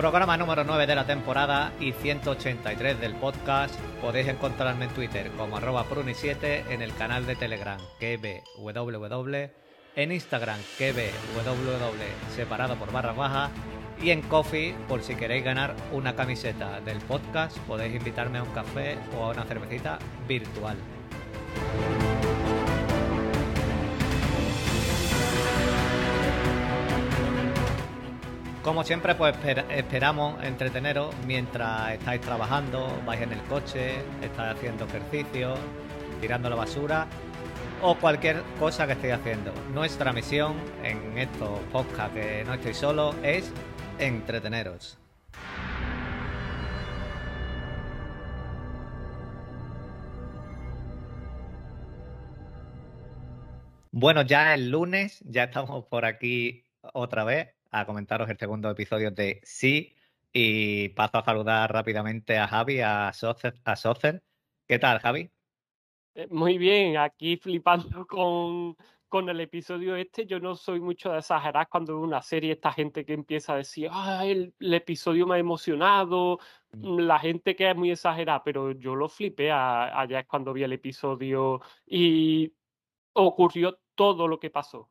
Programa número 9 de la temporada y 183 del podcast. Podéis encontrarme en Twitter como arroba pruni7, en el canal de Telegram KBWW, en Instagram KBWW separado por barra baja y en Coffee por si queréis ganar una camiseta del podcast podéis invitarme a un café o a una cervecita virtual. Como siempre, pues esperamos entreteneros mientras estáis trabajando, vais en el coche, estáis haciendo ejercicio, tirando la basura o cualquier cosa que estéis haciendo. Nuestra misión en estos podcasts que no estoy solo es entreteneros. Bueno, ya el lunes, ya estamos por aquí otra vez a comentaros el segundo episodio de Sí y paso a saludar rápidamente a Javi, a Socer. A ¿Qué tal, Javi? Eh, muy bien, aquí flipando con, con el episodio este. Yo no soy mucho de exagerar cuando veo una serie, esta gente que empieza a decir, ah, el, episodio me ha emocionado, mm. la gente que es muy exagerada, pero yo lo flipé allá es cuando vi el episodio y ocurrió todo lo que pasó.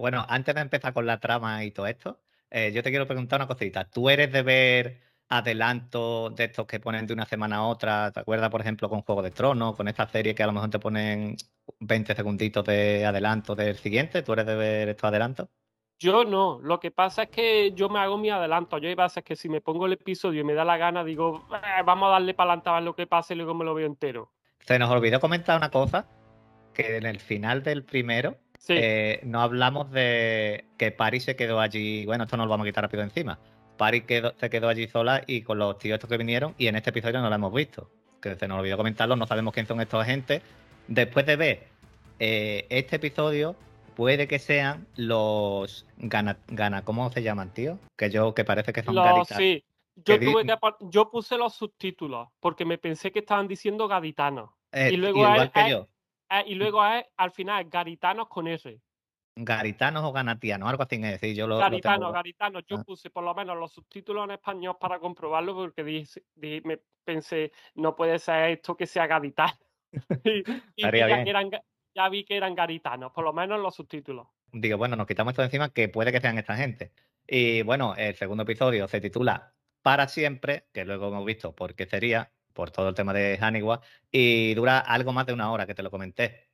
Bueno, antes de empezar con la trama y todo esto, eh, yo te quiero preguntar una cosita. ¿Tú eres de ver adelantos de estos que ponen de una semana a otra? ¿Te acuerdas, por ejemplo, con Juego de Tronos, con esta serie que a lo mejor te ponen 20 segunditos de adelanto del siguiente? ¿Tú eres de ver estos adelantos? Yo no, lo que pasa es que yo me hago mi adelanto. Yo hay veces que si me pongo el episodio y me da la gana, digo, eh, vamos a darle para adelante a ver lo que pase y luego me lo veo entero. Se nos olvidó comentar una cosa, que en el final del primero eh, no hablamos de que Paris se quedó allí. Bueno, esto no lo vamos a quitar rápido encima. Paris se quedó allí sola y con los tíos estos que vinieron, y en este episodio no lo hemos visto. Que se nos olvidó comentarlo, no sabemos quién son estos agentes. Después de ver eh, este episodio, puede que sean los gana, gana, ¿cómo se llaman, tío? Que yo, que parece que son los, Sí, yo, yo puse los subtítulos porque me pensé que estaban diciendo gaditanos. Eh, y luego igual que yo. Ah, y luego es, al final, garitanos con S. Garitanos o ganatianos, algo así es decir, yo lo. Garitanos, garitanos. Yo ah. puse por lo menos los subtítulos en español para comprobarlo porque dije, me pensé, no puede ser esto que sea garitano. y, ya, vi que eran garitanos, por lo menos los subtítulos. Digo, bueno, nos quitamos esto de encima que puede que sean esta gente. Y bueno, el segundo episodio se titula Para siempre, que luego hemos visto por qué sería, por todo el tema de Haniwa, y dura algo más de una hora, que te lo comenté.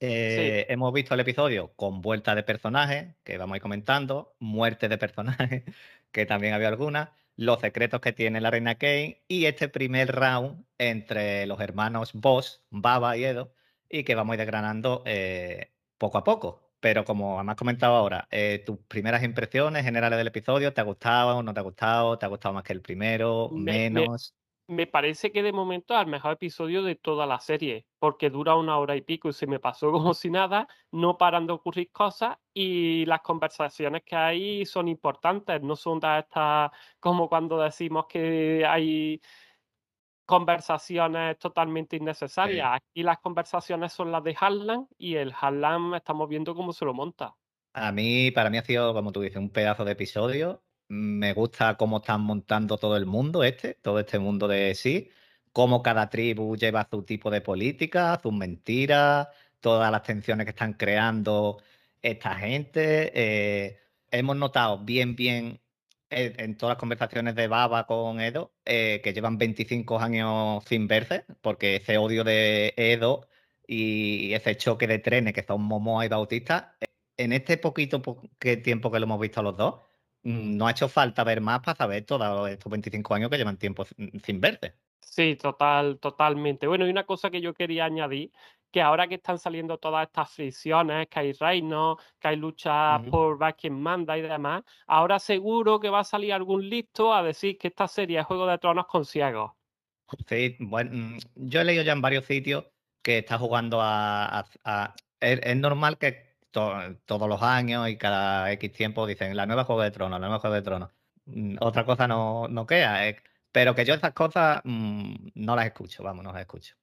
Eh, hemos visto el episodio con vuelta de personajes, que vamos a ir comentando, muerte de personajes, que también había algunas, los secretos que tiene la reina Kane y este primer round entre los hermanos Boss, Baba y Edo, y que vamos a ir desgranando eh, poco a poco. Pero como has comentado ahora, eh, tus primeras impresiones generales del episodio, ¿te ha gustado, no te ha gustado? ¿Te ha gustado más que el primero? ¿Menos? Me parece que de momento es el mejor episodio de toda la serie, porque dura una hora y pico y se me pasó como si nada, no paran de ocurrir cosas y las conversaciones que hay son importantes, no son de estas como cuando decimos que hay conversaciones totalmente innecesarias. Aquí las conversaciones son las de Harlan y el Harlan estamos viendo cómo se lo monta. A mí, para mí ha sido, como tú dices, un pedazo de episodio me gusta cómo están montando todo el mundo este, todo este mundo de sí, cómo cada tribu lleva su tipo de política, sus mentiras, todas las tensiones que están creando esta gente. Eh, hemos notado bien, bien eh, en todas las conversaciones de Baba con Edo, eh, que llevan 25 años sin verse, porque ese odio de Edo y ese choque de trenes que son Momoa y Bautista, en este poquito tiempo que lo hemos visto los dos, no ha hecho falta ver más para saber todos estos 25 años que llevan tiempo sin verte. Sí, total, totalmente. Bueno, y una cosa que yo quería añadir, que ahora que están saliendo todas estas fricciones, que hay reinos, que hay luchas por ver quién manda y demás, ahora seguro que va a salir algún listo a decir que esta serie es Juego de Tronos con ciegos. Sí, bueno, mm, yo he leído ya en varios sitios que está jugando a... a- a- es, es normal que to- todos los años y cada X tiempo dicen la nueva Juego de Tronos, la nueva Juego de Tronos. Mm, Otra cosa no, no queda, eh, pero que yo esas cosas mm, no las escucho, vamos, no las escucho.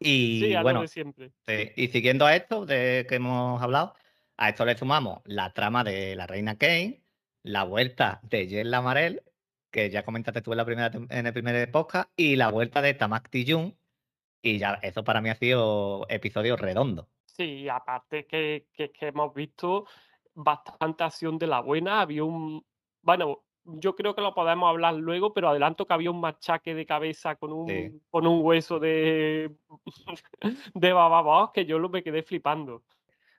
Sí, Y a lo de bueno, siempre. sí, y siguiendo a esto de que hemos hablado, a esto le sumamos la trama de la reina Kane, la vuelta de Jen Lamarel, que ya comentaste tú en, la primera, en el primer podcast, y la vuelta de Tamak Tijun, y ya eso para mí ha sido episodio redondo. Sí, aparte que, que, que hemos visto bastante acción de la buena, había un, bueno, yo creo que lo podemos hablar luego, pero adelanto que había un machaque de cabeza con Sí. un, con un hueso de, de bababos que yo lo me quedé flipando.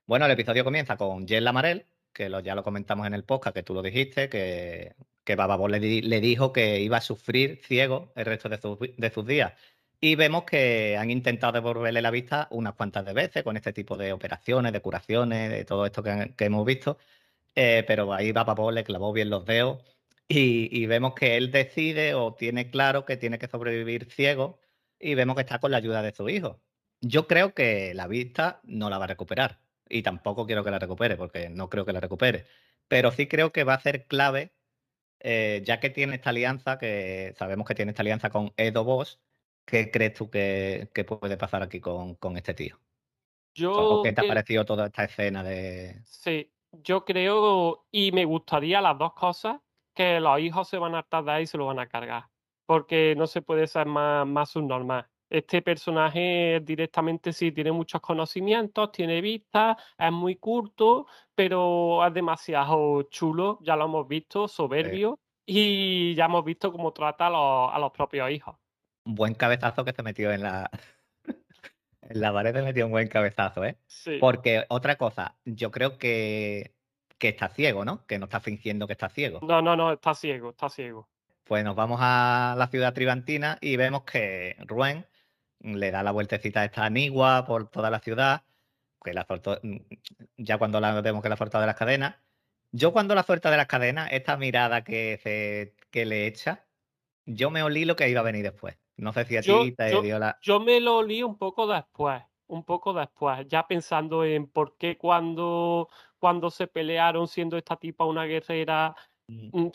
Bueno, el episodio comienza con Jen Lamarel, que lo, ya lo comentamos en el podcast, que tú lo dijiste, que, que Bababor le, di- le dijo que iba a sufrir ciego el resto de, vi- de sus días. Y vemos que han intentado devolverle la vista unas cuantas de veces con este tipo de operaciones, de curaciones, de todo esto que, han- que hemos visto. Eh, pero ahí Bababor le clavó bien los dedos y, y vemos que él decide o tiene claro que tiene que sobrevivir ciego y vemos que está con la ayuda de su hijo. Yo creo que la vista no la va a recuperar y tampoco quiero que la recupere porque no creo que la recupere. Pero sí creo que va a ser clave, eh, ya que tiene esta alianza, que sabemos que tiene esta alianza con Edo Boss, ¿qué crees tú que, que puede pasar aquí con, con este tío? ¿O qué Yo te ha parecido toda esta escena de... sí, yo creo y me gustaría las dos cosas, que los hijos se van a tardar y se lo van a cargar, porque no se puede ser más, más subnormal. Este personaje directamente sí tiene muchos conocimientos, tiene vista, es muy curto, pero es demasiado chulo, ya lo hemos visto, de soberbio, y ya hemos visto cómo trata a los, a los propios hijos. Buen cabezazo que se metió en la, en la pared, se metió un buen cabezazo, ¿eh? Sí. Porque otra cosa, yo creo que, que está ciego, ¿no? Que no está fingiendo que está ciego. No, no, no, está ciego, está ciego. Pues nos vamos a la ciudad tribantina y vemos que Ruen le da la vueltecita a esta anigua por toda la ciudad, que la soltó, mm, ya cuando la vemos que la ha de las cadenas. Yo cuando la suelta de las cadenas, esta mirada que, se, que le echa, yo me olí lo que iba a venir después. No sé si a Yo, ti te yo, dio la... yo me lo olí un poco después, un poco después, ya pensando en por qué cuando, cuando se pelearon siendo esta tipa una guerrera, Mm. mm,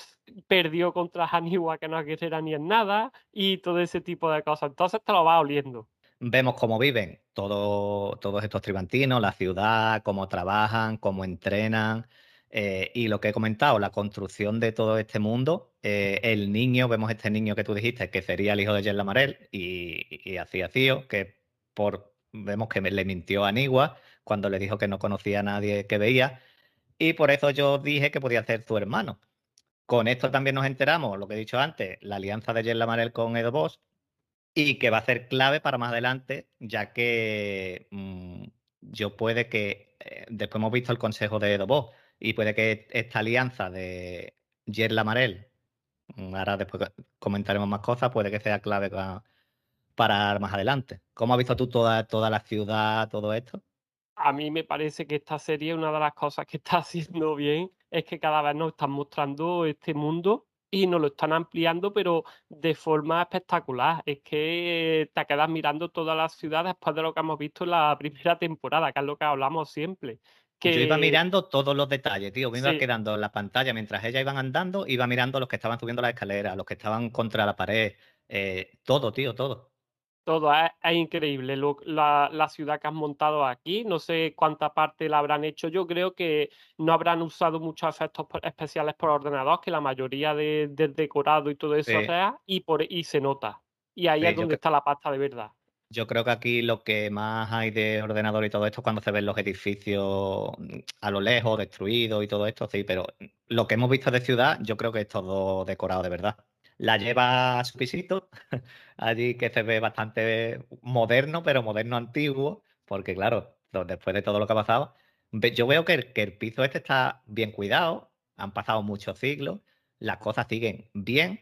perdió contra Haniwa, que no es guerrera ni en nada, y todo ese tipo de cosas. Entonces te lo vas oliendo. Vemos cómo viven todo- todos estos tribantinos, la ciudad, cómo trabajan, cómo entrenan. Eh, y lo que he comentado, la construcción de todo este mundo. eh, el niño, vemos este niño que tú dijiste, que sería el hijo de Jen Lamarel, y, y así que por, vemos que le mintió a Anigua cuando le dijo que no conocía a nadie que veía. Y por eso yo dije que podía ser su hermano. Con esto también nos enteramos, lo que he dicho antes, la alianza de Jen Lamarel con Edo Boss, y que va a ser clave para más adelante, ya que mm, yo puede que, eh, después hemos visto el consejo de Dobó, y puede que esta alianza de Jer Lamarel, mm, ahora después co- comentaremos más cosas, puede que sea clave pa- para más adelante. ¿Cómo has visto tú toda, toda la ciudad, todo esto? A mí me parece que esta serie, una de las cosas que está haciendo bien, es que cada vez nos están mostrando este mundo y nos lo están ampliando, pero de forma espectacular. Es que te quedas mirando toda la ciudad después de lo que hemos visto en la primera temporada, que es lo que hablamos siempre. Yo iba Que mirando todos los detalles, tío. Me iba sí, quedando en la pantalla mientras ellas iban andando, iba mirando los que estaban subiendo la escalera, los que estaban contra la pared, eh, todo, tío, todo. todo es, es increíble. Lo- la, la ciudad que has montado aquí, no sé cuánta parte la habrán hecho. Yo creo que no habrán usado muchos efectos especiales por ordenador, que la mayoría de- del decorado y todo eso Sí, real y, por, y se nota. Y ahí es sí, donde está la pasta de verdad. Yo creo que aquí lo que más hay de ordenador y todo esto es cuando se ven los edificios mm, a lo lejos, destruidos y todo esto, sí, pero lo que hemos visto de ciudad, yo creo que es todo decorado de verdad. La lleva a su pisito, allí que se ve bastante moderno, pero moderno antiguo, porque claro, después de todo lo que ha pasado, yo veo que el, que el piso este está bien cuidado, han pasado muchos siglos, las cosas siguen bien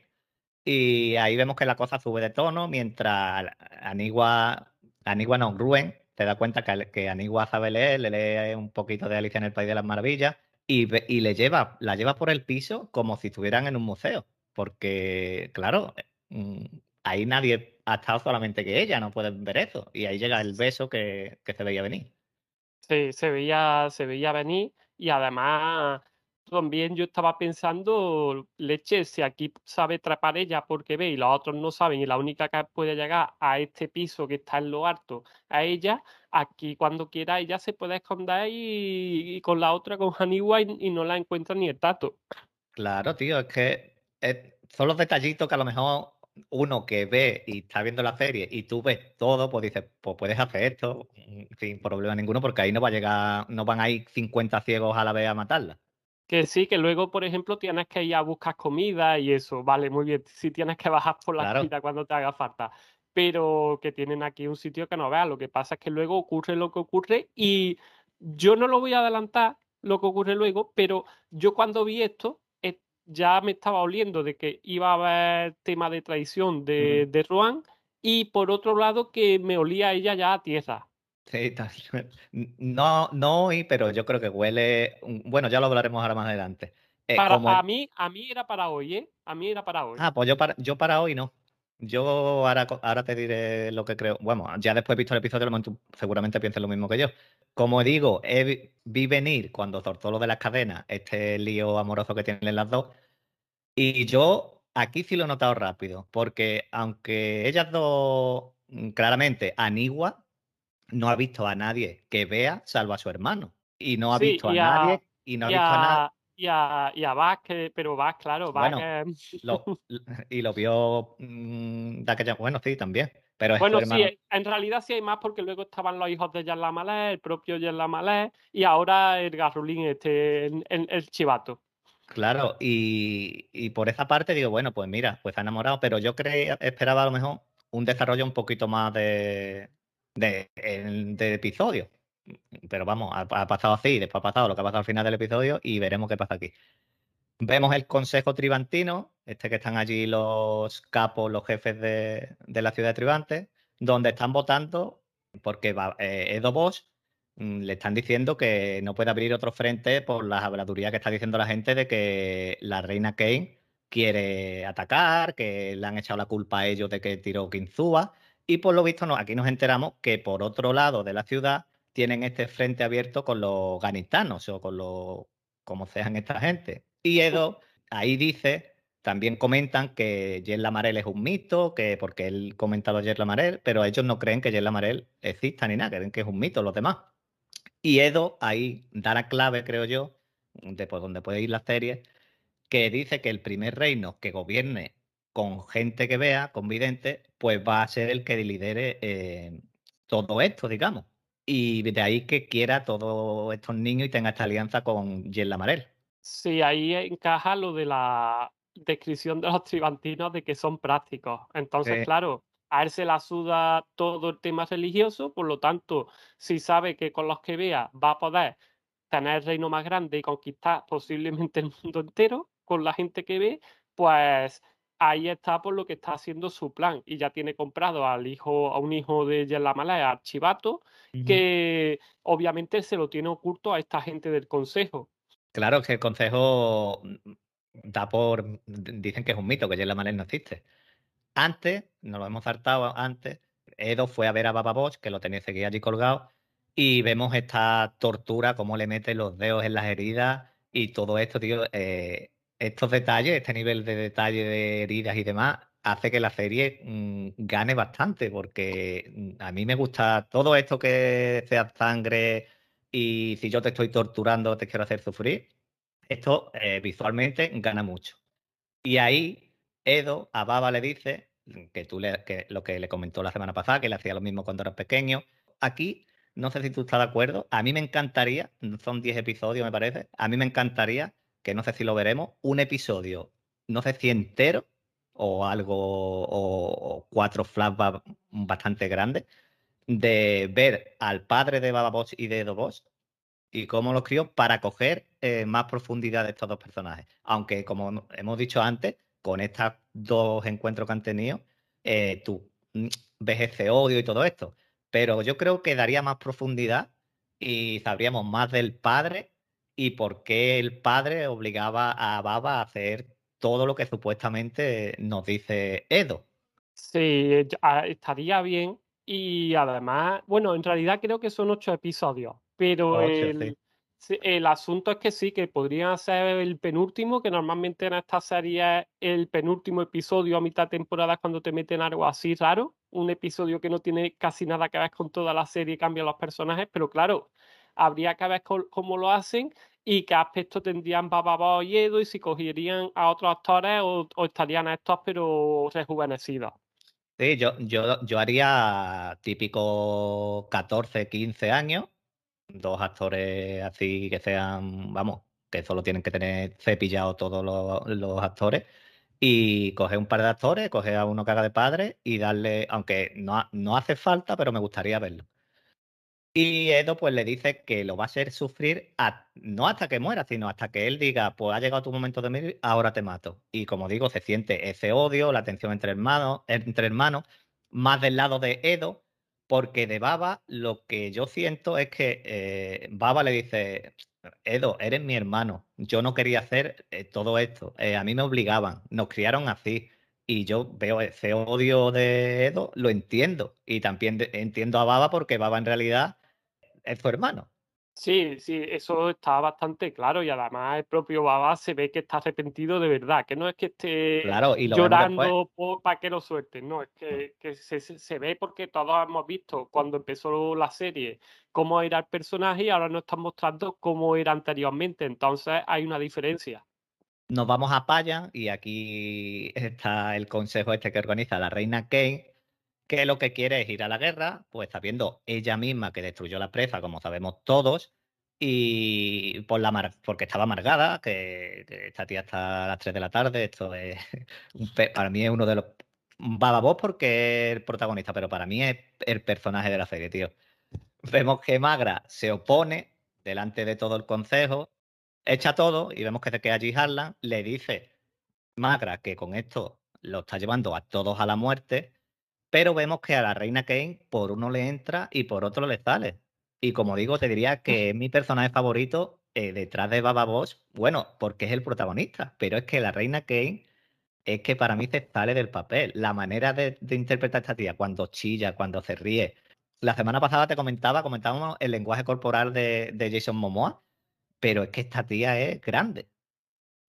Y ahí vemos que la cosa sube de tono mientras Anigua, Anigua no, Ruen, te da cuenta que, que Anigua sabe leer, le lee un poquito de Alicia en el País de las Maravillas y, y le lleva, la lleva por el piso como si estuvieran en un museo. Porque, claro, mm, ahí nadie ha estado solamente que ella, no pueden ver eso. Y ahí llega el beso que, que se veía venir. Sí, se veía, se veía venir y además también yo estaba pensando, leche, si aquí sabe trepar ella porque ve y los otros no saben y la única que puede llegar a este piso que está en lo alto a ella, aquí cuando quiera ella se puede esconder y, con la otra, con Haniwa, y, no la encuentra ni el tato. Claro, tío, es que son los detallitos que a lo mejor uno que ve y está viendo la serie y tú ves todo, pues dices, pues puedes hacer esto mm, sin problema ninguno, porque ahí no va a llegar, no van a ir 50 ciegos a la vez a matarla. Que sí, que luego, por ejemplo, tienes que ir a buscar comida y eso, vale, muy bien, si tienes que bajar por la comida cuando te haga falta, pero que tienen aquí un sitio que no veas, lo que pasa es que luego ocurre lo que ocurre y yo no lo voy a adelantar, lo que ocurre luego, pero yo cuando vi esto, ya me estaba oliendo de que iba a haber tema de traición de, de Rohan y por otro lado que me olía ella ya a tierra. Sí, no, no hoy, pero yo creo que huele. Bueno, ya lo hablaremos ahora más adelante. Eh, para, a, mí, a mí era para hoy, ¿eh? A mí era para hoy. Ah, pues yo para, yo para hoy no. Yo ahora, ahora te diré lo que creo. Bueno, ya después he visto el episodio, seguramente pienses lo mismo que yo. Como digo, vi venir cuando soltó lo de las cadenas, este lío amoroso que tienen las dos. Y yo aquí sí lo he notado rápido, porque aunque ellas dos, mm, claramente, Anigua no ha visto a nadie que vea salvo a su hermano. Y no ha visto a, nadie y no ha visto a, nadie. Y a, y a pero Vaz, claro, Vaz. y lo vio mm, bueno, sí, también. Pero bueno, sí, en realidad sí hay más porque luego estaban los hijos de Yerla Malé, el propio Yerla Malé y ahora el Garrulín, este, el, chivato. Claro, y, por esa parte digo, bueno, pues mira, pues ha enamorado, pero yo creía, esperaba a lo mejor un desarrollo un poquito más de, de, episodio. Pero vamos, ha, pasado así, después ha pasado lo que ha pasado al final del episodio y veremos qué pasa aquí. Vemos el Consejo Tribantino, este que están allí los capos, los jefes de, la ciudad de Tribante, donde están votando porque eh, Edo Bosch mm, le están diciendo que no puede abrir otro frente por las habladurías que está diciendo la gente de que la reina Kane quiere atacar, que le han echado la culpa a ellos de que tiró Kinzúa. Y por lo visto, no, aquí nos enteramos que por otro lado de la ciudad tienen este frente abierto con los ganistanos o con los, como sean esta gente. Y Edo ahí dice, también comentan que Jen Lamarel es un mito, que porque él comentado Jen Lamarel, pero ellos no creen que Jen Lamarel exista ni nada, creen que es un mito los demás. Y Edo ahí da la clave, creo yo, de por donde puede ir la serie, que dice que el primer reino que gobierne con gente que vea, con vidente, pues va a ser el que lidere eh, todo esto, digamos. Y de ahí que quiera todos estos niños y tenga esta alianza con Jen Lamarel. Sí, ahí encaja lo de la descripción de los tribantinos de que son prácticos. Entonces, claro, a él se la suda todo el tema religioso, por lo tanto, si sabe que con los que vea va a poder tener el reino más grande y conquistar posiblemente el mundo entero con la gente que ve, pues ahí está por lo que está haciendo su plan y ya tiene comprado al hijo, a un hijo de Yerlamala, a Chivato, que obviamente se lo tiene oculto a esta gente del consejo. Claro, que el consejo mm, da por. Dicen que es un mito, que la Malé no existe. Antes, nos lo hemos saltado antes, Edo fue a ver a Baba Bosch, que lo tenía seguido allí colgado, y vemos esta tortura, cómo le mete los dedos en las heridas y todo esto, tío. Eh, estos detalles, este nivel de detalle de heridas y demás, hace que la serie mm, gane bastante, porque mm, a mí me gusta todo esto que sea sangre y si yo te estoy torturando, te quiero hacer sufrir, esto eh, visualmente gana mucho. Y ahí Edo a Baba le dice que tú le, que lo que le comentó la semana pasada, que le hacía lo mismo cuando era pequeño. Aquí, no sé si tú estás de acuerdo, a mí me encantaría, son 10 episodios me parece, a mí me encantaría, que no sé si lo veremos, un episodio, no sé si entero o algo, o, cuatro flashbacks bastante grandes, de ver al padre de Baba Boss y de Edo Boss y cómo los crió para coger eh, más profundidad de estos dos personajes. Aunque, como hemos dicho antes, con estos dos encuentros que han tenido, eh, tú mm, ves ese odio y todo esto. Pero yo creo que daría más profundidad y sabríamos más del padre y por qué el padre obligaba a Baba a hacer todo lo que supuestamente nos dice Edo. Sí, ah, estaría bien. Y además, bueno, en realidad creo que son ocho episodios, pero el, el asunto es que sí, que podría ser el penúltimo, que normalmente en esta serie el penúltimo episodio a mitad de temporada cuando te meten algo así raro, un episodio que no tiene casi nada que ver con toda la serie y cambian los personajes, pero claro, habría que ver cómo lo hacen y qué aspecto tendrían Baba y Edo y si cogerían a otros actores o, estarían estos pero rejuvenecidos. Sí, yo, yo, yo haría típico 14, 15 años, dos actores así que sean, vamos, que solo tienen que tener cepillado todos los, actores y coger un par de actores, coger a uno que haga de padre y darle, aunque no, no hace falta, pero me gustaría verlo. Y Edo pues le dice que lo va a hacer sufrir no hasta que muera, sino hasta que él diga, pues ha llegado tu momento de morir, ahora te mato. Y como digo, se siente ese odio, la tensión entre hermanos, entre hermanos, más del lado de Edo, porque de Baba lo que yo siento es que eh, Baba le dice, Edo, eres mi hermano, yo no quería hacer eh, todo esto, eh, a mí me obligaban, nos criaron así. Y yo veo ese odio de Edo, lo entiendo. Y también entiendo a Baba porque Baba en realidad es su hermano. Sí, sí, eso está bastante claro y además el propio Baba se ve que está arrepentido de verdad, que no es que esté llorando para que lo suelten, no, es que, se, ve porque todos hemos visto cuando empezó la serie cómo era el personaje y ahora nos están mostrando cómo era anteriormente, entonces hay una diferencia. Nos vamos a Paya y aquí está el consejo este que organiza la reina Kane, que lo que quiere es ir a la guerra, pues sabiendo ella misma que destruyó la presa, como sabemos todos, y por la porque estaba amargada, que, esta tía está las 3 de la tarde, esto es para mí es uno de los bababos porque es el protagonista, pero para mí es el personaje de la serie, tío. Vemos que Magra se opone delante de todo el consejo, echa todo y vemos que se queda allí Harlan, le dice Magra que con esto lo está llevando a todos a la muerte pero vemos que a la reina Kane por uno le entra y por otro le sale. Y como digo, te diría que es mi personaje favorito eh, detrás de Baba Bosch, bueno, porque es el protagonista, pero es que la reina Kane es que para mí se sale del papel. La manera de, interpretar a esta tía, cuando chilla, cuando se ríe. La semana pasada te comentaba, comentábamos el lenguaje corporal de, de Jason Momoa, pero es que esta tía es grande.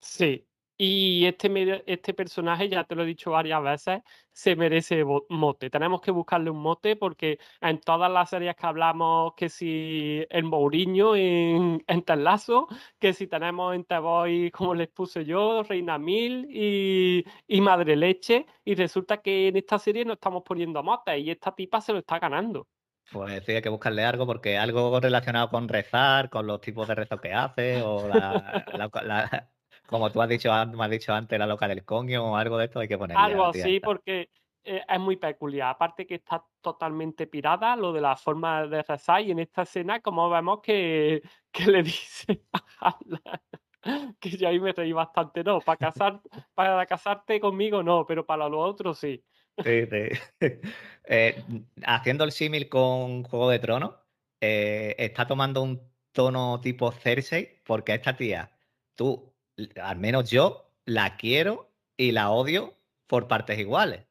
Sí, y este, este personaje, ya te lo he dicho varias veces, se merece mote. Tenemos que buscarle un mote porque en todas las series que hablamos, que si el Mourinho en, en que si tenemos en The Boy, como les puse yo, Reina Mil y, y Madre Leche, y resulta que en esta serie no estamos poniendo motes y esta tipa se lo está ganando. Pues sí, hay que buscarle algo porque algo relacionado con rezar, con los tipos de rezo que hace, o la, como tú has dicho, me has dicho antes, la loca del coño o algo de esto hay que poner. Algo así, porque eh, es muy peculiar. Aparte que está totalmente pirada, lo de la forma de rezar, y en esta escena, como vemos que, que le dice a que yo ahí me reí bastante, no, para casar, para casarte conmigo no, pero para lo otro sí. Sí, sí. Eh, haciendo el símil con Juego de Tronos, eh, está tomando un tono tipo Cersei, porque esta tía, tú al menos yo la quiero y la odio por partes iguales.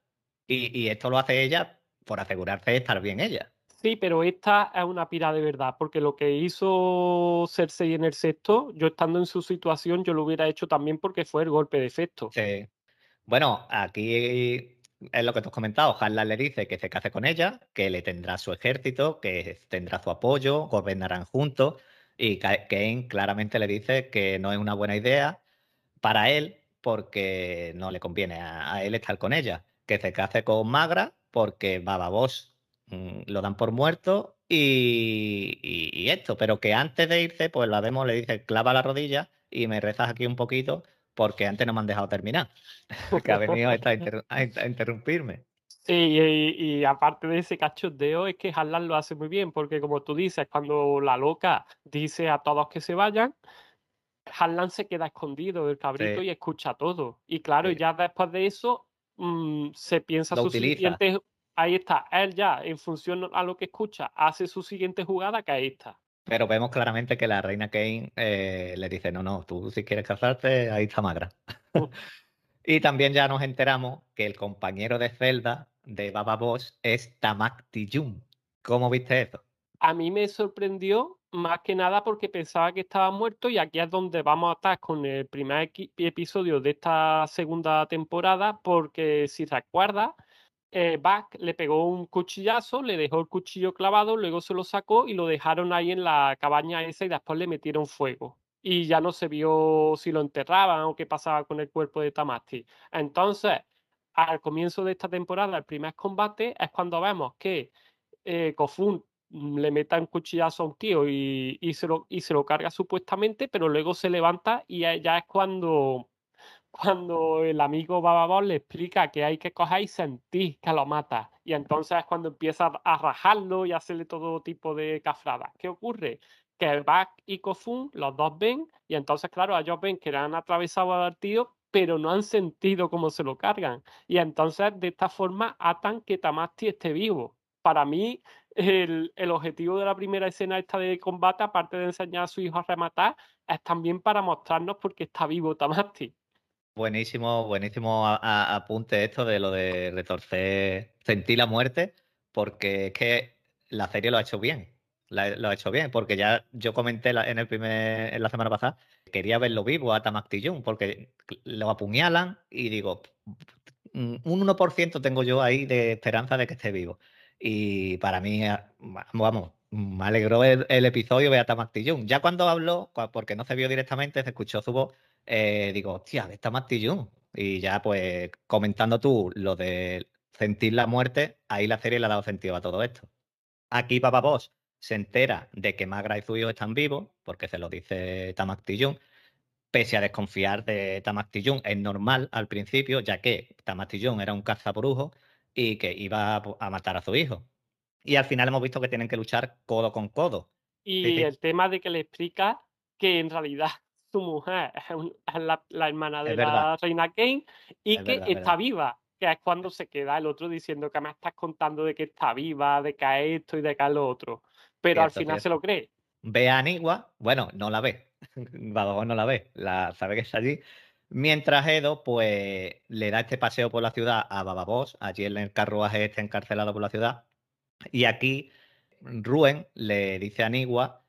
Y, esto lo hace ella por asegurarse de estar bien ella. Sí, pero esta es una pira de verdad, porque lo que hizo Cersei en el sexto, yo estando en su situación, yo lo hubiera hecho también porque fue el golpe de efecto. Sí. Bueno, aquí es lo que tú has comentado. Harlan le dice que se case con ella, que le tendrá su ejército, que tendrá su apoyo, gobernarán juntos. Y Kane claramente le dice que no es una buena idea para él porque no le conviene a, él estar con ella. Que se case con Magra porque Baba Boss mm, lo dan por muerto y, esto. Pero que antes de irse, pues la vemos, le dice clava la rodilla y me rezas aquí un poquito porque antes no me han dejado terminar. que ha venido a, interrumpirme. Sí, y, aparte de ese cachondeo, es que Harlan lo hace muy bien, porque como tú dices, cuando la loca dice a todos que se vayan, Harlan se queda escondido, el cabrito, Sí. y escucha todo. Y claro, Sí. ya después de eso mm, se piensa Lo su utiliza. siguiente. Ahí está, él ya, en función a lo que escucha, hace su siguiente jugada, que ahí está. Pero vemos claramente que la reina Kane eh, le dice, no, no, tú si quieres casarte, ahí está Magra. y también ya nos enteramos que el compañero de Zelda de Baba Boss es Tamak Tijun. ¿Cómo viste eso? A mí me sorprendió más que nada porque pensaba que estaba muerto y aquí es donde vamos a estar con el primer episodio de esta segunda temporada porque si recuerdas, eh, Buck le pegó un cuchillazo, le dejó el cuchillo clavado, luego se lo sacó y lo dejaron ahí en la cabaña esa y después le metieron fuego. Y ya no se vio si lo enterraban o qué pasaba con el cuerpo de Tamasti. Entonces, al comienzo de esta temporada, el primer combate es cuando vemos que eh, Kofun le meta un cuchillazo a un tío y, y se lo, y se lo carga supuestamente, pero luego se levanta y ya es cuando, cuando el amigo Bababón le explica que hay que coger y sentir que lo mata. Y entonces es cuando empieza a rajarlo y hacerle todo tipo de cafradas. ¿Qué ocurre? Que Bak y Kofun, los dos ven, y entonces, claro, ellos ven que han atravesado al tío, pero no han sentido cómo se lo cargan. Y entonces, de esta forma, atan que Tamasti esté vivo. Para mí, el, objetivo de la primera escena esta de combate, aparte de enseñar a su hijo a rematar, es también para mostrarnos por qué está vivo Tamasti. Buenísimo, buenísimo apunte esto de lo de retorcer, sentir la muerte, porque es que la serie lo ha hecho bien. La- lo ha hecho bien, porque ya yo comenté en el primer, en la semana pasada, quería verlo vivo a Tamak porque lo apuñalan y digo, mm, un 1% tengo yo ahí de esperanza de que esté vivo. Y para mí, eh, vamos, me alegró el, el episodio ver a Tamak Tijun. Ya cuando habló, porque no se vio directamente, se escuchó su voz, eh, digo, hostia, está Tijun. Y ya pues comentando tú lo de sentir la muerte, ahí la serie le ha dado sentido a todo esto. Aquí Papa Boss se entera de que Magra y su hijo están vivos, porque se lo dice Tamak Tijun, pese a desconfiar de Tamak Tijun. Es normal al principio, ya que Tamak Tijun era un cazabrujo y que iba a, matar a su hijo. Y al final hemos visto que tienen que luchar codo con codo. Y Sí, sí. el tema de que le explica que en realidad su mujer es, la, la hermana de Es la verdad. reina Kane y Es que verdad, está verdad. viva, que es cuando se queda el otro diciendo que me estás contando de que está viva, de que es esto y de que es lo otro. Pero al Cierto, final se lo cree. ve a Anigua, bueno, no la ve, Badajoz no la ve, la sabe que está allí. Mientras Edo, pues, le da este paseo por la ciudad a Bababos, allí en el carruaje este encarcelado por la ciudad. Y aquí Ruen le dice a Anigua,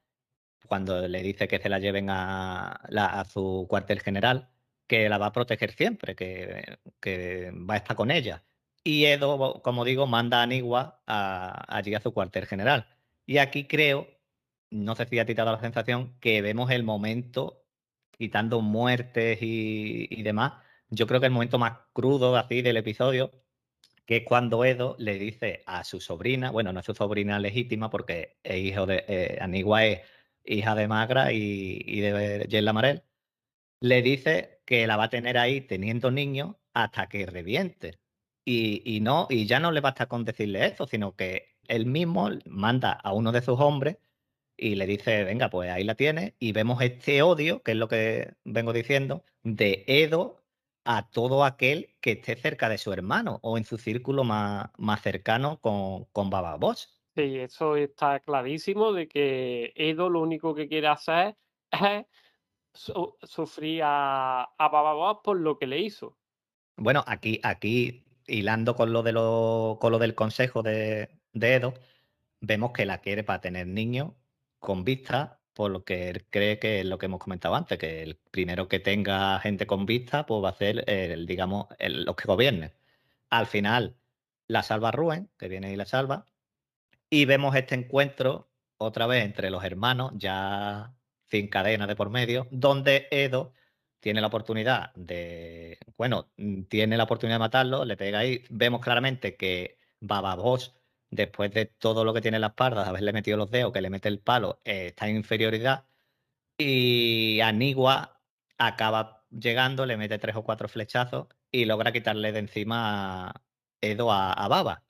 cuando le dice que se la lleven a, la- a su cuartel general, que la va a proteger siempre, que, que va a estar con ella. Y Edo, como digo, manda a Anigua a- allí a su cuartel general. Y aquí creo, no sé si ha dado la sensación, que vemos el momento, quitando muertes y, y demás, yo creo que el momento más crudo así del episodio, que es cuando Edo le dice a su sobrina, bueno, no es su sobrina legítima porque es hijo de, eh, Anigua es hija de Magra y, de Jen Lamarel, le dice que la va a tener ahí teniendo niños hasta que reviente. Y no, y ya no le basta con decirle eso, sino que él mismo manda a uno de sus hombres y le dice, venga, pues ahí la tiene, y vemos este odio, que es lo que vengo diciendo, de Edo a todo aquel que esté cerca de su hermano o en su círculo más, más cercano con, con Baba Boss. Sí, eso está clarísimo de que Edo lo único que quiere hacer es su- sufrir a, a Baba Boss por lo que le hizo. Bueno, aquí, aquí hilando con lo, de lo, con lo del consejo de, Edo, vemos que la quiere para tener niños con vista, por lo que él cree que es lo que hemos comentado antes, que el primero que tenga gente con vista, pues va a ser el, digamos, los que gobiernen. Al final la salva Ruen, que viene y la salva, y vemos este encuentro otra vez entre los hermanos, ya sin cadena de por medio, donde Edo tiene la oportunidad de, bueno, tiene la oportunidad de matarlo, le pega ahí, vemos claramente que Baba Boss, después de todo lo que tiene en la espalda, de haberle metido los dedos, que le mete el palo, eh, está en inferioridad, y Anigua acaba llegando, le mete tres o cuatro flechazos y logra quitarle de encima Edo a, a Baba.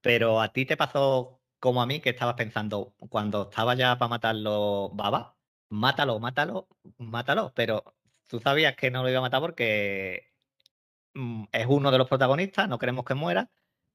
Pero a ti te pasó como a mí que estabas pensando, cuando estaba ya para matarlo Baba, mátalo, mátalo, mátalo. Pero tú sabías que no lo iba a matar porque mm, es uno de los protagonistas, no queremos que muera.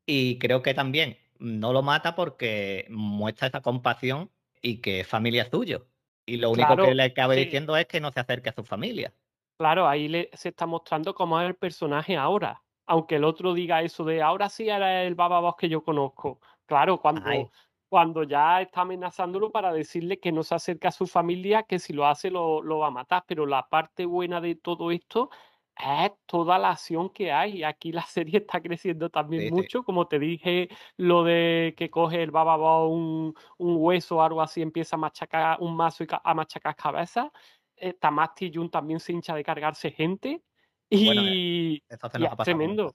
Y creo que también no lo mata porque muestra esa compasión y que es familia suyo. Y lo único que le cabe diciendo es que no se acerque a su familia. Claro, ahí le, se está mostrando cómo es el personaje ahora. Aunque el otro diga eso de ahora sí era el Baba que yo conozco. Claro, cuando, cuando ya está amenazándolo para decirle que no se acerque a su familia, que si lo hace lo, lo va a matar. Pero la parte buena de todo esto es toda la acción que hay. Y aquí la serie está creciendo también mucho. Como te dije, lo de que coge el Baba un, un hueso o algo así, empieza a machacar un mazo y a machacar cabezas eh, Tamasti Jun también se hincha de cargarse gente. Y, es tremendo.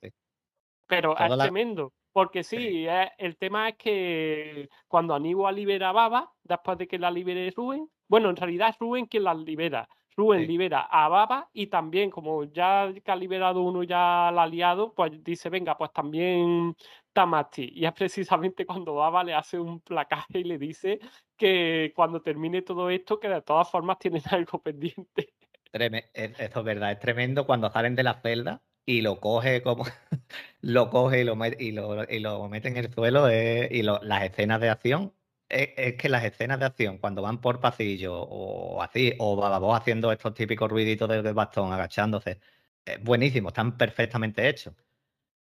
Pero es tremendo. Porque sí, el tema es que cuando Aníbal libera a Baba, después de que la libere Rubén, bueno, en realidad es Rubén quien la libera. Rubén libera a Baba y también, como ya que ha liberado uno ya la ha liado, pues dice, venga, pues también Tamasti. Y es precisamente cuando Baba le hace un placaje y le dice que cuando termine todo esto, que de todas formas tienen algo pendiente. Eso es verdad, es tremendo cuando salen de la celda y lo coge como lo coge y lo, mete, y lo, y lo mete en el suelo eh, y las escenas de acción es, que las escenas de acción cuando van por pasillo o así o vos haciendo estos típicos ruiditos del bastón agachándose es buenísimo están perfectamente hechos.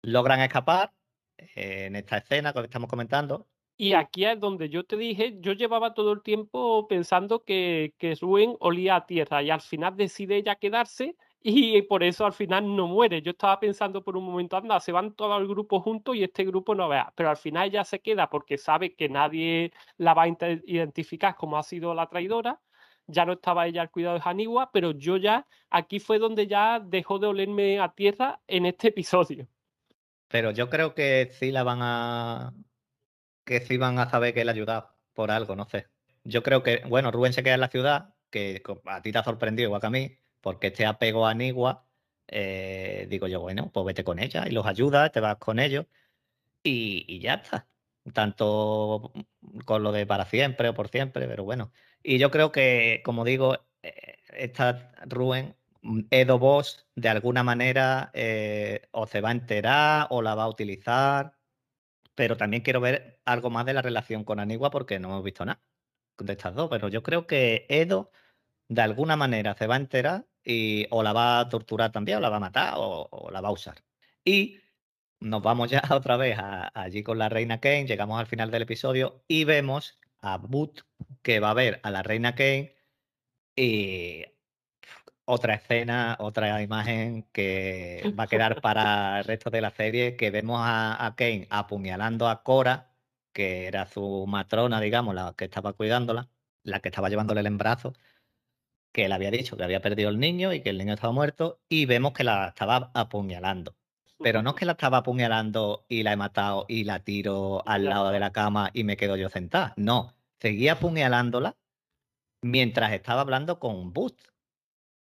Logran escapar eh, en esta escena que estamos comentando. Y aquí es donde yo te dije, yo llevaba todo el tiempo pensando que, que olía a tierra y al final decide ella quedarse y por eso al final no muere. Yo estaba pensando por un momento, anda, se van todo el grupo juntos y este grupo no vea, pero al final ella se queda porque sabe que nadie la va a identificar como ha sido la traidora. Ya no estaba ella al cuidado de Haniwa, pero yo ya, aquí fue donde ya dejó de olerme a tierra en este episodio. Pero yo creo que sí la van a, que sí van a saber que él ha ayudado por algo, no sé. Yo creo que, bueno, Rubén se queda en la ciudad, que a ti te ha sorprendido igual que a mí, porque este apego a Nigua, eh, digo yo, bueno, pues vete con ella y los ayudas, te vas con ellos y, ya está. Tanto con lo de para siempre o por siempre, pero bueno. Y yo creo que, como digo, eh, esta Rubén, Edo Boss, de alguna manera, eh, o se va a enterar o la va a utilizar pero también quiero ver algo más de la relación con Anigua porque no hemos visto nada de estas dos. Pero yo creo que Edo de alguna manera se va a enterar y o la va a torturar también, o la va a matar, o, la va a usar. Y nos vamos ya otra vez allí con la reina Kane, llegamos al final del episodio y vemos a Boot que va a ver a la reina Kane y otra escena, otra imagen que va a quedar para el resto de la serie, que vemos a, Kane apuñalando a Cora, que era su matrona, digamos, la que estaba cuidándola, la que estaba llevándole el embarazo, que le había dicho que había perdido el niño y que el niño estaba muerto, y vemos que la estaba apuñalando. Pero no es que la estaba apuñalando y la he matado y la tiro al lado de la cama y me quedo yo sentada. No, seguía apuñalándola mientras estaba hablando con Booth,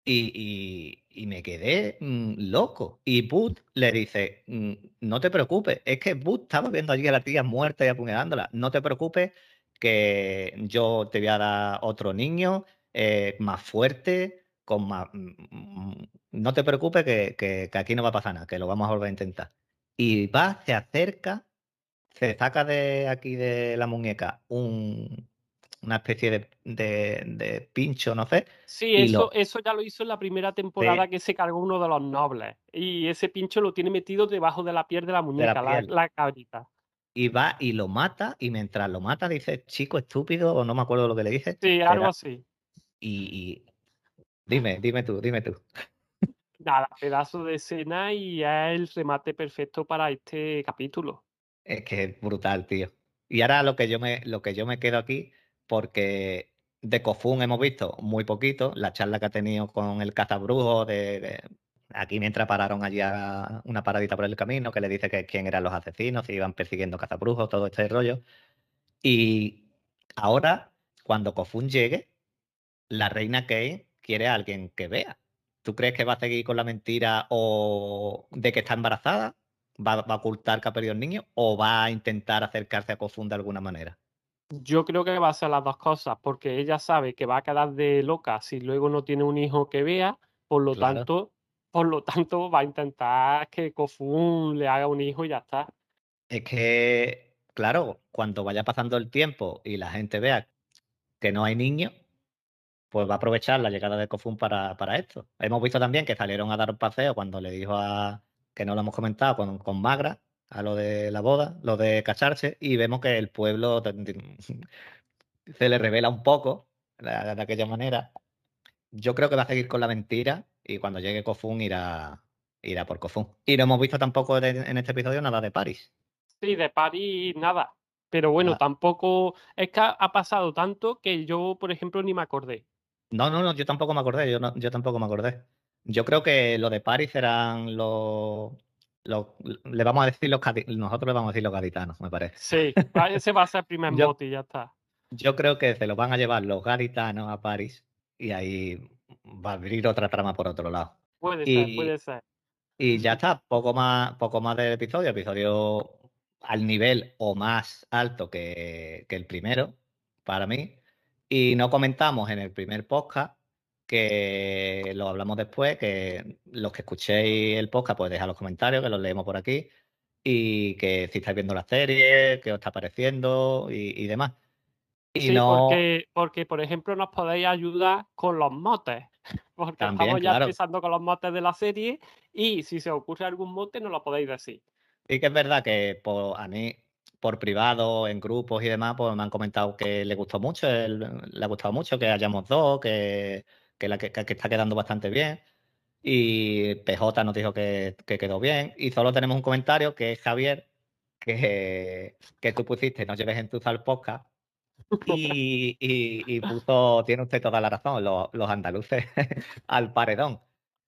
y, me quedé mm, loco. Y Boot le dice, mm, no te preocupes, es que Boot estaba viendo allí a la tía muerta y apuñalándola. No te preocupes que yo te voy a dar otro niño eh, más fuerte, con más... Mm, no te preocupes que, que, aquí no va a pasar nada, que lo vamos a volver a intentar. Y va, se acerca, se saca de aquí de la muñeca un, una especie de, de, pincho, no sé. Sí, eso, eso ya lo hizo en la primera temporada que se cargó uno de los nobles. Y ese pincho lo tiene metido debajo de la piel de la muñeca, la, la, cabrita. Y va y lo mata, y mientras lo mata dice, chico estúpido, o no me acuerdo lo que le dice. Sí, algo así. Y, dime, dime tú, dime tú. Nada, pedazo de escena y es el remate perfecto para este capítulo. Es que es brutal, tío. Y ahora lo que yo me, lo que yo me quedo aquí porque de Kofun hemos visto muy poquito, la charla que ha tenido con el cazabrujo de, aquí mientras pararon allí a una paradita por el camino, que le dice que quién eran los asesinos, si iban persiguiendo cazabrujos, todo este rollo. Y ahora, cuando Kofun llegue, la reina Kei quiere a alguien que vea. ¿Tú crees que va a seguir con la mentira o de que está embarazada? ¿Va, a ocultar que ha perdido el niño? ¿O va a intentar acercarse a Kofun de alguna manera? Yo creo que va a ser las dos cosas, porque ella sabe que va a quedar de loca si luego no tiene un hijo que vea, por lo Claro. tanto, por lo tanto va a intentar que Kofun le haga un hijo y ya está. Es que, claro, cuando vaya pasando el tiempo y la gente vea que no hay niños, pues va a aprovechar la llegada de Kofun para, para esto. Hemos visto también que salieron a dar un paseo cuando le dijo a, que no lo hemos comentado, con, con Magra, a lo de la boda, lo de casarse, y vemos que el pueblo se le revela un poco de, de aquella manera. Yo creo que va a seguir con la mentira y cuando llegue Kofun irá, irá por Kofun. Y no hemos visto tampoco de- en este episodio nada de Paris. Sí, de París nada. Pero bueno, Nada. tampoco. Es que ha pasado tanto que yo, por ejemplo, ni me acordé. No, no, no, yo tampoco me acordé, yo, no- yo tampoco me acordé. Yo creo que lo de Paris serán los, los le vamos a decir los nosotros le vamos a decir los gaditanos, me parece. Sí, ese va a ser el primer Yo- y ya está. Yo creo que se los van a llevar los gaditanos a París y ahí va a abrir otra trama por otro lado. Puede Y- ser, puede ser. Y ya está, poco más, poco más del episodio, episodio al nivel o más alto que, que el primero, para mí. Y no comentamos en el primer podcast, que lo hablamos después, que los que escuchéis el podcast, pues dejad los comentarios, que los leemos por aquí. Y que si estáis viendo la serie, qué os está pareciendo y, y demás. Y Sí, no. porque, porque, por ejemplo, nos podéis ayudar con los motes. Porque También, estamos ya claro. empezando con los motes de la serie y si se os ocurre algún mote, nos lo podéis decir. Sí que es verdad que por, a mí, por privado, en grupos y demás, pues me han comentado que le gustó mucho, el- le ha gustado mucho que hayamos dos, que, que, está quedando bastante bien. Y PJ nos dijo que, que quedó bien. Y solo tenemos un comentario que es Javier, que, que tú pusiste, no lleves en tu al podcast. Y, y, puso, tiene usted toda la razón, los, los andaluces al paredón.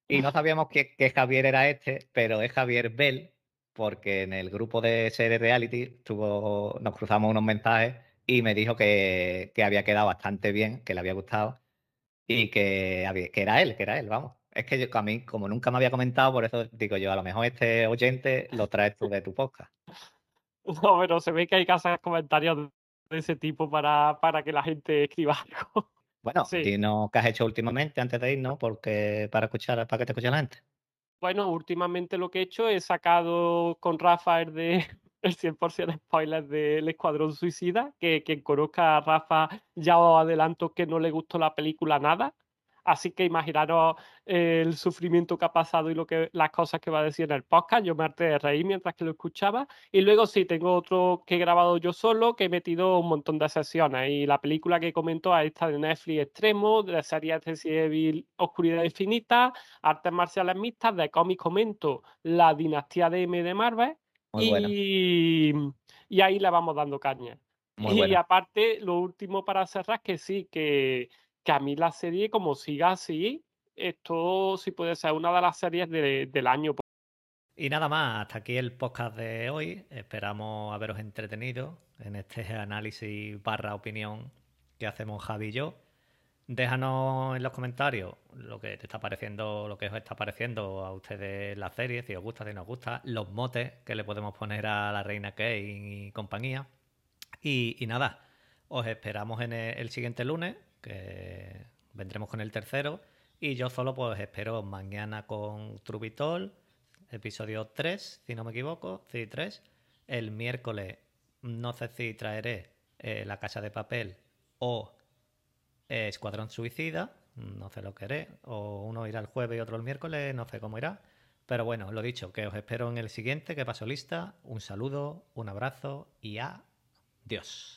Y no sabíamos que, que Javier era este, pero es Javier Bell, porque en el grupo de serie reality tuvo, nos cruzamos unos mensajes y me dijo que, que había quedado bastante bien, que le había gustado y que, había- que era él, que era él, vamos. Es que yo, a mí, como nunca me había comentado, por eso digo yo, a lo mejor este oyente lo traes tú de tu podcast. No, pero se ve que hay que hacer comentarios de ese tipo para, para que la gente escriba algo. Bueno, Sí. dinos qué has hecho últimamente antes de irnos, porque para escuchar, para que te escuche la gente. Bueno, últimamente lo que he hecho he sacado con Rafa el de el 100% spoiler del Escuadrón Suicida, que quien conozca a Rafa ya os adelanto que no le gustó la película nada. Así que imaginaros el sufrimiento que ha pasado y lo que las cosas que va a decir en el podcast. Yo me harté de reír mientras que lo escuchaba. Y luego sí, tengo otro que he grabado yo solo, que he metido un montón de sesiones. Y la película que comento es esta de Netflix Extremo, de la serie Evil Oscuridad Infinita, artes marciales mixtas, de cómic comento La Dinastía de M de Marvel. Muy bueno, y, y ahí le vamos dando caña. muy y bueno. aparte, lo último para cerrar, que sí, que, que a mí la serie, como siga así, esto sí puede ser una de las series de- del año. Y nada más, hasta aquí el podcast de hoy. Esperamos haberos entretenido en este análisis barra opinión que hacemos Javi y yo. Déjanos en los comentarios lo que te está pareciendo, lo que os está pareciendo a ustedes la serie, si os gusta, si no os gusta, los motes que le podemos poner a la reina Kane y compañía. Y, nada, os esperamos en el siguiente lunes, que vendremos con el tercero. Y yo solo pues espero mañana con Trubitol, episodio 3, si no me equivoco, sí, 3. El miércoles no sé si traeré eh, La Casa de Papel o eh, Escuadrón Suicida, no sé lo que haré, o uno irá el jueves y otro el miércoles, no sé cómo irá. Pero bueno, lo dicho, que os espero en el siguiente, que paso lista. Un saludo, un abrazo y adiós.